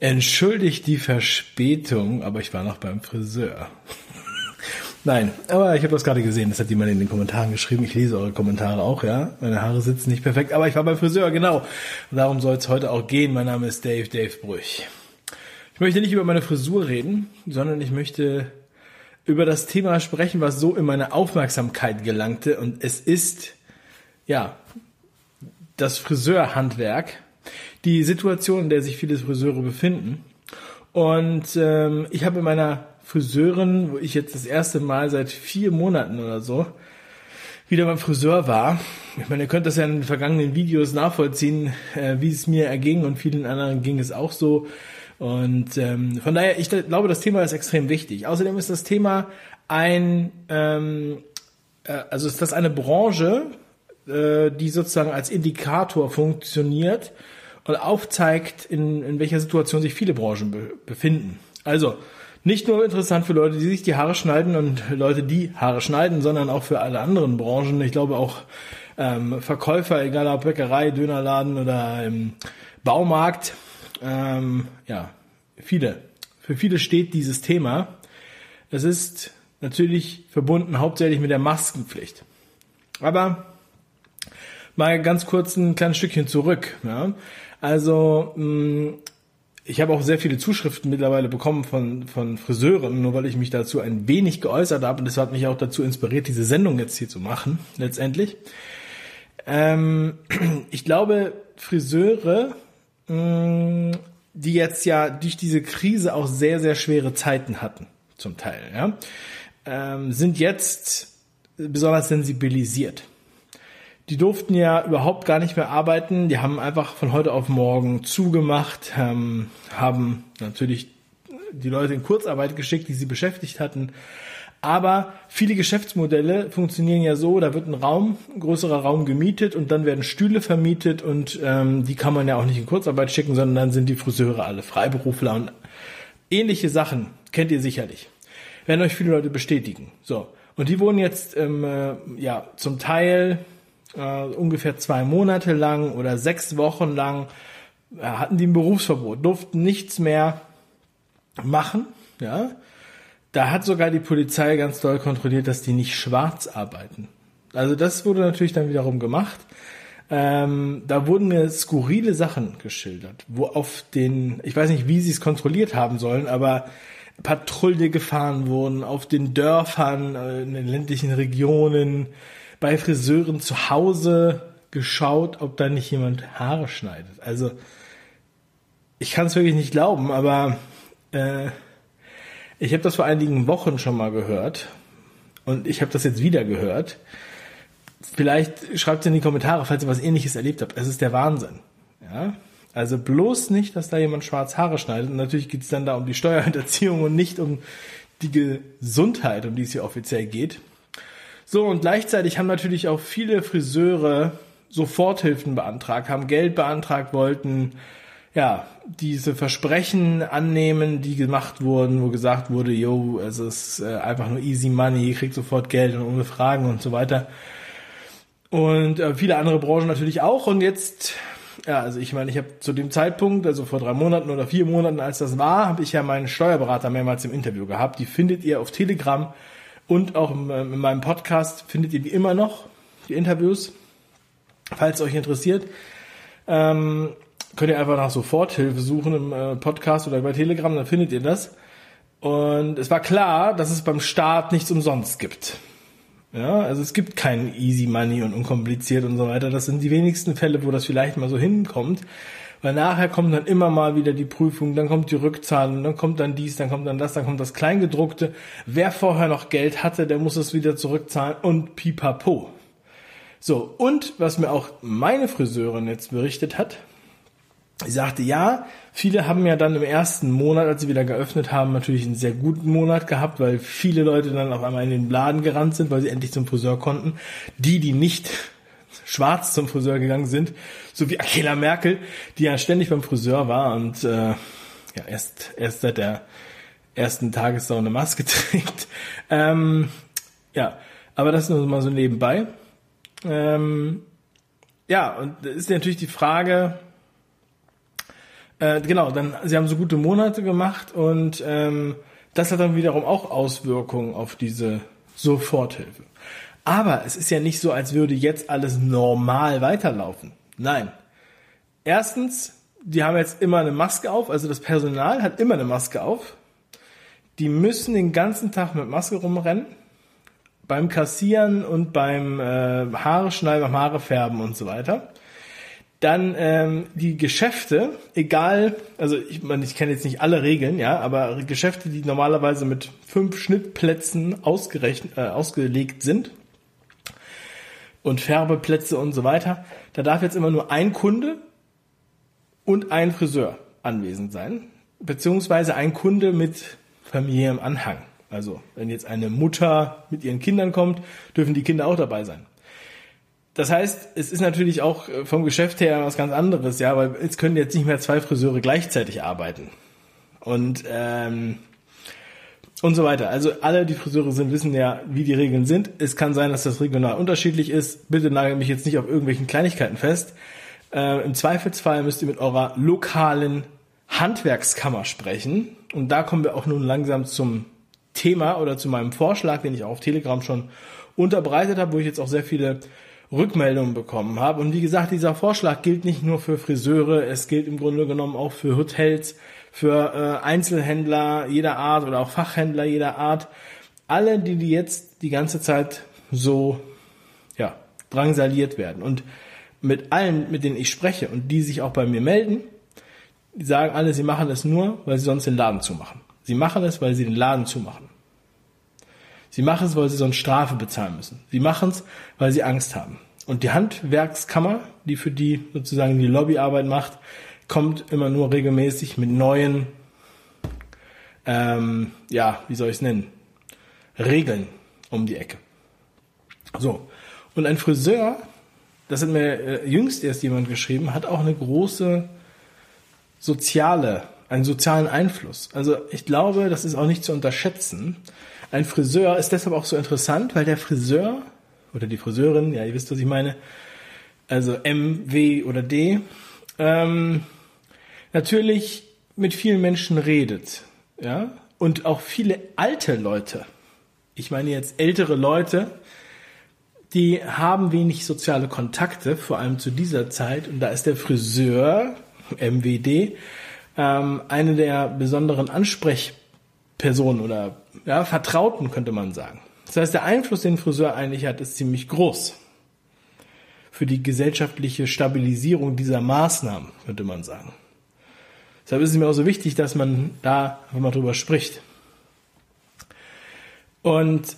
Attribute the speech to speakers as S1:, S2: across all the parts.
S1: Entschuldigt die Verspätung, aber ich war noch beim Friseur. Nein, aber ich habe das gerade gesehen, das hat jemand in den Kommentaren geschrieben. Ich lese eure Kommentare auch, ja. Meine Haare sitzen nicht perfekt, aber ich war beim Friseur, genau. Darum soll es heute auch gehen. Mein Name ist Dave, Dave Brüch. Ich möchte nicht über meine Frisur reden, sondern ich möchte über das Thema sprechen, was so in meine Aufmerksamkeit gelangte. Und es ist, ja, das Friseurhandwerk die Situation, in der sich viele Friseure befinden. Und ähm, ich habe meiner Friseurin, wo ich jetzt das erste Mal seit vier Monaten oder so wieder beim Friseur war. Ich meine, ihr könnt das ja in den vergangenen Videos nachvollziehen, äh, wie es mir erging und vielen anderen ging es auch so. Und ähm, von daher, ich glaube, das Thema ist extrem wichtig. Außerdem ist das Thema ein, ähm, äh, also ist das eine Branche, äh, die sozusagen als Indikator funktioniert und aufzeigt, in, in welcher Situation sich viele Branchen be befinden. Also nicht nur interessant für Leute, die sich die Haare schneiden und Leute, die Haare schneiden, sondern auch für alle anderen Branchen. Ich glaube auch ähm, Verkäufer, egal ob Bäckerei, Dönerladen oder im Baumarkt. Ähm, ja, viele. Für viele steht dieses Thema. Es ist natürlich verbunden hauptsächlich mit der Maskenpflicht. Aber mal ganz kurz ein kleines Stückchen zurück. Ja. Also mm, ich habe auch sehr viele Zuschriften mittlerweile bekommen von, von Friseuren, nur weil ich mich dazu ein wenig geäußert habe und das hat mich auch dazu inspiriert, diese Sendung jetzt hier zu machen, letztendlich. Ähm, ich glaube, Friseure, mm, die jetzt ja durch diese Krise auch sehr, sehr schwere Zeiten hatten, zum Teil, ja, ähm, sind jetzt besonders sensibilisiert die durften ja überhaupt gar nicht mehr arbeiten. Die haben einfach von heute auf morgen zugemacht, ähm, haben natürlich die Leute in Kurzarbeit geschickt, die sie beschäftigt hatten. Aber viele Geschäftsmodelle funktionieren ja so, da wird ein Raum, ein größerer Raum gemietet und dann werden Stühle vermietet und ähm, die kann man ja auch nicht in Kurzarbeit schicken, sondern dann sind die Friseure alle Freiberufler und ähnliche Sachen kennt ihr sicherlich. Werden euch viele Leute bestätigen. So. Und die wurden jetzt ähm, äh, ja zum Teil äh, ungefähr zwei Monate lang oder sechs Wochen lang äh, hatten die ein Berufsverbot, durften nichts mehr machen, ja. Da hat sogar die Polizei ganz doll kontrolliert, dass die nicht schwarz arbeiten. Also das wurde natürlich dann wiederum gemacht. Ähm, da wurden mir skurrile Sachen geschildert, wo auf den, ich weiß nicht, wie sie es kontrolliert haben sollen, aber Patrouille gefahren wurden auf den Dörfern, äh, in den ländlichen Regionen, bei Friseuren zu Hause geschaut, ob da nicht jemand Haare schneidet. Also ich kann es wirklich nicht glauben, aber äh, ich habe das vor einigen Wochen schon mal gehört und ich habe das jetzt wieder gehört. Vielleicht schreibt es in die Kommentare, falls ihr was ähnliches erlebt habt. Es ist der Wahnsinn. Ja? Also bloß nicht, dass da jemand schwarz Haare schneidet. Und natürlich geht es dann da um die Steuerhinterziehung und nicht um die Gesundheit, um die es hier offiziell geht. So, und gleichzeitig haben natürlich auch viele Friseure Soforthilfen beantragt, haben Geld beantragt, wollten ja diese Versprechen annehmen, die gemacht wurden, wo gesagt wurde, yo, es ist äh, einfach nur easy money, ihr kriegt sofort Geld und ohne Fragen und so weiter. Und äh, viele andere Branchen natürlich auch. Und jetzt, ja, also ich meine, ich habe zu dem Zeitpunkt, also vor drei Monaten oder vier Monaten, als das war, habe ich ja meinen Steuerberater mehrmals im Interview gehabt. Die findet ihr auf Telegram und auch in meinem Podcast findet ihr die immer noch, die Interviews. Falls euch interessiert, ähm, könnt ihr einfach nach Soforthilfe suchen im äh, Podcast oder bei Telegram, dann findet ihr das. Und es war klar, dass es beim Start nichts umsonst gibt. Ja, also es gibt kein Easy Money und unkompliziert und so weiter. Das sind die wenigsten Fälle, wo das vielleicht mal so hinkommt. Weil nachher kommt dann immer mal wieder die Prüfung, dann kommt die Rückzahlung, dann kommt dann dies, dann kommt dann das, dann kommt das Kleingedruckte. Wer vorher noch Geld hatte, der muss es wieder zurückzahlen und pipapo. So, und was mir auch meine Friseurin jetzt berichtet hat, sie sagte, ja, viele haben ja dann im ersten Monat, als sie wieder geöffnet haben, natürlich einen sehr guten Monat gehabt, weil viele Leute dann auf einmal in den Laden gerannt sind, weil sie endlich zum Friseur konnten. Die, die nicht schwarz zum Friseur gegangen sind, so wie Angela Merkel, die ja ständig beim Friseur war und äh, ja erst erst seit der ersten Tagessau eine Maske trägt. Ähm, ja, aber das nur mal so nebenbei. Ähm, ja, und da ist natürlich die Frage, Äh, genau, dann sie haben so gute Monate gemacht und ähm, das hat dann wiederum auch Auswirkungen auf diese Soforthilfe. Aber es ist ja nicht so, als würde jetzt alles normal weiterlaufen. Nein. Erstens, die haben jetzt immer eine Maske auf, also das Personal hat immer eine Maske auf. Die müssen den ganzen Tag mit Maske rumrennen. Beim Kassieren und beim äh, Haare schneiden, beim Haare färben und so weiter. Dann ähm, die Geschäfte, egal, also ich meine, ich kenne jetzt nicht alle Regeln, ja, aber Geschäfte, die normalerweise mit fünf Schnittplätzen ausgerechnet, äh, ausgelegt sind und Färbeplätze und so weiter, da darf jetzt immer nur ein Kunde und ein Friseur anwesend sein, beziehungsweise ein Kunde mit familiärem Anhang. Also wenn jetzt eine Mutter mit ihren Kindern kommt, dürfen die Kinder auch dabei sein. Das heißt, es ist natürlich auch äh, vom Geschäft her was ganz anderes, ja, weil es können jetzt nicht mehr zwei Friseure gleichzeitig arbeiten. Und ähm, und so weiter. Also alle, die Friseure sind, wissen ja, wie die Regeln sind. Es kann sein, dass das regional unterschiedlich ist. Bitte nagel mich jetzt nicht auf irgendwelchen Kleinigkeiten fest. Äh, Im Zweifelsfall müsst ihr mit eurer lokalen Handwerkskammer sprechen. Und da kommen wir auch nun langsam zum Thema oder zu meinem Vorschlag, den ich auch auf Telegram schon unterbreitet habe, wo ich jetzt auch sehr viele Rückmeldungen bekommen habe. Und wie gesagt, dieser Vorschlag gilt nicht nur für Friseure, es gilt im Grunde genommen auch für Hotels, für äh, Einzelhändler jeder Art oder auch Fachhändler jeder Art. Alle, die, die jetzt die ganze Zeit so ja, drangsaliert werden. Und mit allen, mit denen ich spreche und die sich auch bei mir melden, die sagen alle, sie machen es nur, weil sie sonst den Laden zumachen. Sie machen es, weil sie den Laden zumachen. Sie machen es, weil sie sonst Strafe bezahlen müssen. Sie machen es, weil sie Angst haben. Und die Handwerkskammer, die für die sozusagen die Lobbyarbeit macht, kommt immer nur regelmäßig mit neuen, ähm, ja, wie soll ich es nennen, Regeln um die Ecke. So. Und ein Friseur, das hat mir äh, jüngst erst jemand geschrieben, hat auch eine große soziale, einen sozialen Einfluss. Also ich glaube, das ist auch nicht zu unterschätzen. Ein Friseur ist deshalb auch so interessant, weil der Friseur oder die Friseurin, ja, ihr wisst, was ich meine, also M, W oder D, ähm, natürlich mit vielen Menschen redet, ja, und auch viele alte Leute. Ich meine jetzt ältere Leute, die haben wenig soziale Kontakte, vor allem zu dieser Zeit, und da ist der Friseur, MWD, ähm, eine der besonderen Ansprech Personen oder ja, Vertrauten, könnte man sagen. Das heißt, der Einfluss, den Friseur eigentlich hat, ist ziemlich groß. Für die gesellschaftliche Stabilisierung dieser Maßnahmen, könnte man sagen. Deshalb ist es mir auch so wichtig, dass man da einfach mal drüber spricht. Und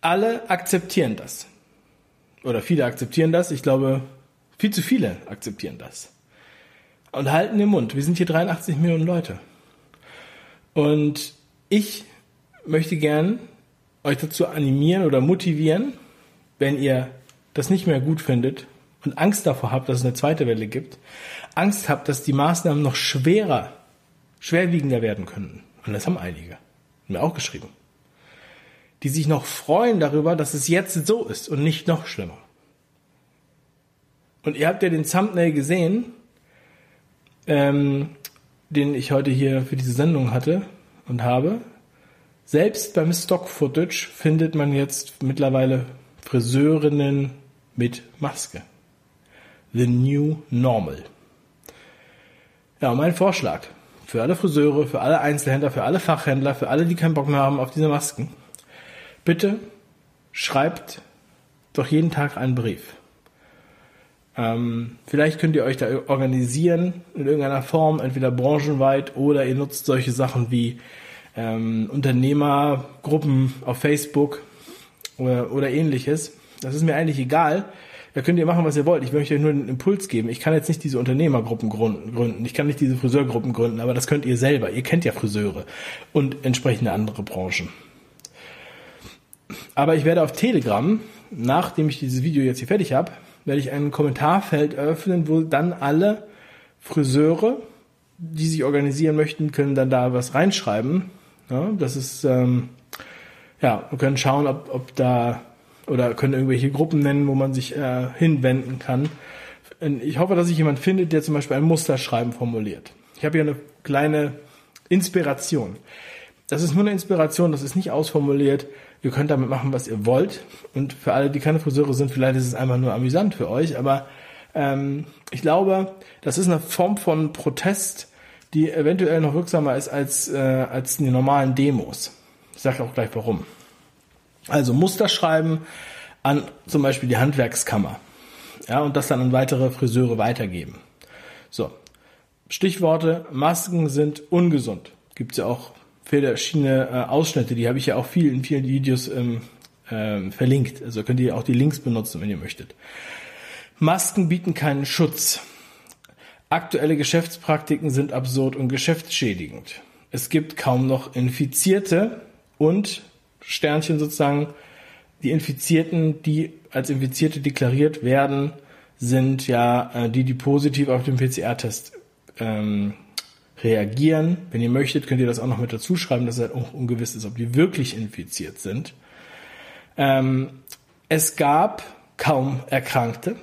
S1: alle akzeptieren das. Oder viele akzeptieren das. Ich glaube, viel zu viele akzeptieren das. Und halten den Mund. Wir sind hier 83 Millionen Leute. Und ich möchte gern euch dazu animieren oder motivieren, wenn ihr das nicht mehr gut findet und Angst davor habt, dass es eine zweite Welle gibt, Angst habt, dass die Maßnahmen noch schwerer, schwerwiegender werden könnten. Und das haben einige. Mir auch geschrieben. Die sich noch freuen darüber, dass es jetzt so ist und nicht noch schlimmer. Und ihr habt ja den Thumbnail gesehen, ähm, den ich heute hier für diese Sendung hatte und habe. Selbst beim Stock-Footage findet man jetzt mittlerweile Friseurinnen mit Maske. The New Normal. Ja, mein Vorschlag für alle Friseure, für alle Einzelhändler, für alle Fachhändler, für alle, die keinen Bock mehr haben auf diese Masken. Bitte schreibt doch jeden Tag einen Brief. Ähm, vielleicht könnt ihr euch da organisieren in irgendeiner Form, entweder branchenweit oder ihr nutzt solche Sachen wie ähm, Unternehmergruppen auf Facebook oder, oder ähnliches. Das ist mir eigentlich egal. Da könnt ihr machen, was ihr wollt. Ich möchte euch nur einen Impuls geben. Ich kann jetzt nicht diese Unternehmergruppen gründen. Ich kann nicht diese Friseurgruppen gründen, aber das könnt ihr selber. Ihr kennt ja Friseure und entsprechende andere Branchen. Aber ich werde auf Telegram, nachdem ich dieses Video jetzt hier fertig habe, werde ich ein Kommentarfeld eröffnen, wo dann alle Friseure, die sich organisieren möchten, können dann da was reinschreiben. Ja, das ist, ähm, ja, wir können schauen, ob, ob da, oder können irgendwelche Gruppen nennen, wo man sich äh, hinwenden kann. Ich hoffe, dass sich jemand findet, der zum Beispiel ein Musterschreiben formuliert. Ich habe hier eine kleine Inspiration. Das ist nur eine Inspiration, das ist nicht ausformuliert. Ihr könnt damit machen, was ihr wollt. Und für alle, die keine Friseure sind, vielleicht ist es einfach nur amüsant für euch. Aber ähm, ich glaube, das ist eine Form von Protest, die eventuell noch wirksamer ist als, äh, als die normalen Demos. Ich sage auch gleich warum. Also Muster schreiben an zum Beispiel die Handwerkskammer. Ja, und das dann an weitere Friseure weitergeben. So. Stichworte, Masken sind ungesund. Gibt es ja auch verschiedene äh, Ausschnitte, die habe ich ja auch viel in vielen Videos ähm, äh, verlinkt. Also könnt ihr auch die Links benutzen, wenn ihr möchtet. Masken bieten keinen Schutz. Aktuelle Geschäftspraktiken sind absurd und geschäftsschädigend. Es gibt kaum noch Infizierte und Sternchen sozusagen, die Infizierten, die als Infizierte deklariert werden, sind ja äh, die, die positiv auf den PCR-Test ähm, reagieren. Wenn ihr möchtet, könnt ihr das auch noch mit dazu schreiben, dass es halt ungewiss ist, ob die wirklich infiziert sind. Ähm, es gab kaum Erkrankte.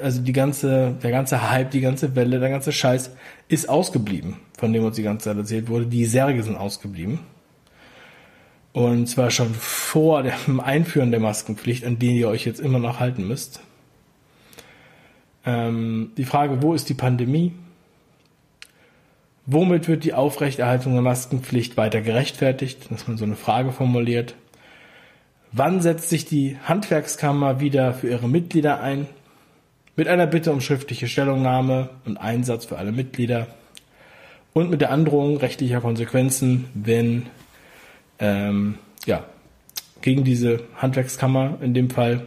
S1: Also die ganze, der ganze Hype, die ganze Welle, der ganze Scheiß ist ausgeblieben, von dem uns die ganze Zeit erzählt wurde. Die Särge sind ausgeblieben. Und zwar schon vor dem Einführen der Maskenpflicht, an denen ihr euch jetzt immer noch halten müsst. Ähm, die Frage, wo ist die Pandemie? Womit wird die Aufrechterhaltung der Maskenpflicht weiter gerechtfertigt? Dass man so eine Frage formuliert. Wann setzt sich die Handwerkskammer wieder für ihre Mitglieder ein? Mit einer Bitte um schriftliche Stellungnahme und Einsatz für alle Mitglieder. Und mit der Androhung rechtlicher Konsequenzen, wenn ähm, ja, gegen diese Handwerkskammer in dem Fall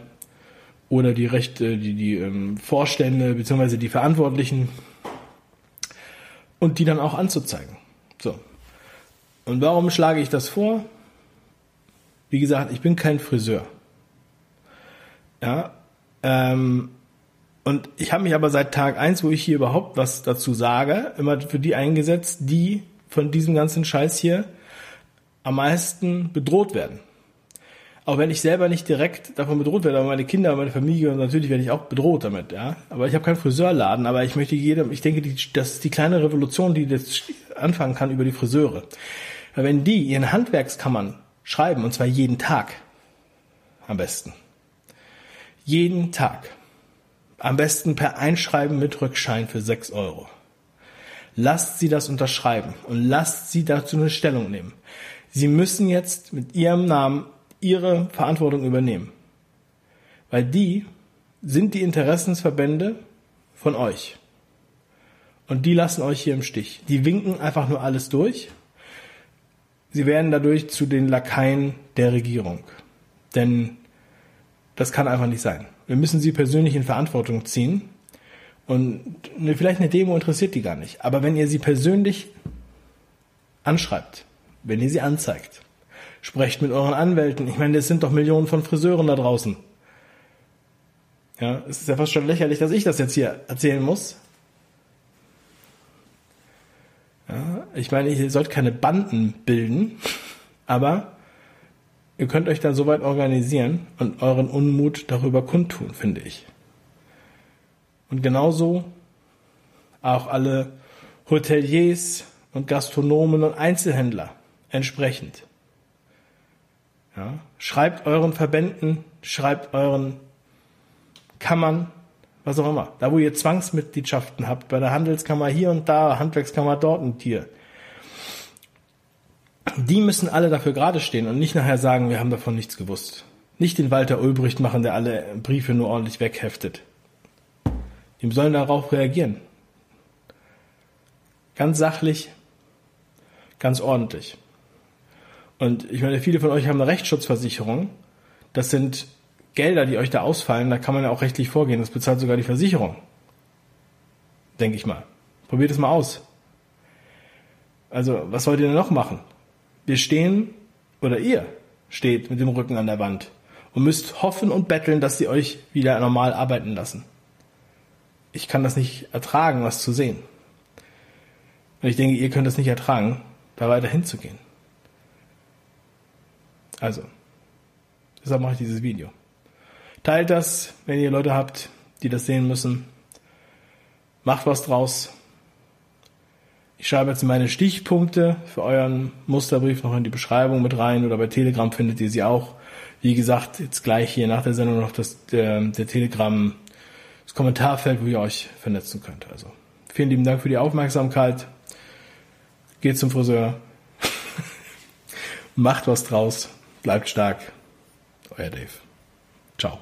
S1: oder die Rechte, die, die ähm, Vorstände bzw. die Verantwortlichen und die dann auch anzuzeigen. So. Und warum schlage ich das vor? Wie gesagt, ich bin kein Friseur. Ja. Ähm, und ich habe mich aber seit Tag eins, wo ich hier überhaupt was dazu sage, immer für die eingesetzt, die von diesem ganzen Scheiß hier am meisten bedroht werden. Auch wenn ich selber nicht direkt davon bedroht werde, aber meine Kinder, meine Familie und natürlich werde ich auch bedroht damit, ja. Aber ich habe keinen Friseurladen, aber ich möchte jedem, ich denke, die, das ist die kleine Revolution, die jetzt anfangen kann über die Friseure. Weil wenn die ihren Handwerkskammern schreiben, und zwar jeden Tag, am besten. Jeden Tag. Am besten per Einschreiben mit Rückschein für 6 Euro. Lasst sie das unterschreiben und lasst sie dazu eine Stellung nehmen. Sie müssen jetzt mit ihrem Namen ihre Verantwortung übernehmen. Weil die sind die Interessensverbände von euch. Und die lassen euch hier im Stich. Die winken einfach nur alles durch. Sie werden dadurch zu den Lakaien der Regierung. Denn das kann einfach nicht sein. Wir müssen sie persönlich in Verantwortung ziehen. Und vielleicht eine Demo interessiert die gar nicht. Aber wenn ihr sie persönlich anschreibt, wenn ihr sie anzeigt, Sprecht mit euren Anwälten. Ich meine, es sind doch Millionen von Friseuren da draußen. Ja, es ist ja fast schon lächerlich, dass ich das jetzt hier erzählen muss. Ja, ich meine, ihr sollt keine Banden bilden, aber ihr könnt euch da soweit organisieren und euren Unmut darüber kundtun, finde ich. Und genauso auch alle Hoteliers und Gastronomen und Einzelhändler entsprechend. Ja? Schreibt euren Verbänden, schreibt euren Kammern, was auch immer. Da, wo ihr Zwangsmitgliedschaften habt, bei der Handelskammer hier und da, Handwerkskammer dort und hier. Die müssen alle dafür gerade stehen und nicht nachher sagen, wir haben davon nichts gewusst. Nicht den Walter Ulbricht machen, der alle Briefe nur ordentlich wegheftet. Die sollen darauf reagieren. Ganz sachlich, ganz ordentlich. Und ich meine, viele von euch haben eine Rechtsschutzversicherung. Das sind Gelder, die euch da ausfallen. Da kann man ja auch rechtlich vorgehen. Das bezahlt sogar die Versicherung. Denke ich mal. Probiert es mal aus. Also, was wollt ihr denn noch machen? Wir stehen, oder ihr steht mit dem Rücken an der Wand und müsst hoffen und betteln, dass sie euch wieder normal arbeiten lassen. Ich kann das nicht ertragen, was zu sehen. Und ich denke, ihr könnt es nicht ertragen, da weiter hinzugehen. Also, deshalb mache ich dieses Video. Teilt das, wenn ihr Leute habt, die das sehen müssen. Macht was draus. Ich schreibe jetzt meine Stichpunkte für euren Musterbrief noch in die Beschreibung mit rein oder bei Telegram findet ihr sie auch. Wie gesagt, jetzt gleich hier nach der Sendung noch das, der, der Telegram, das Kommentarfeld, wo ihr euch vernetzen könnt. Also vielen lieben Dank für die Aufmerksamkeit. Geht zum Friseur. Macht was draus. Bleibt stark. Euer Dave. Ciao.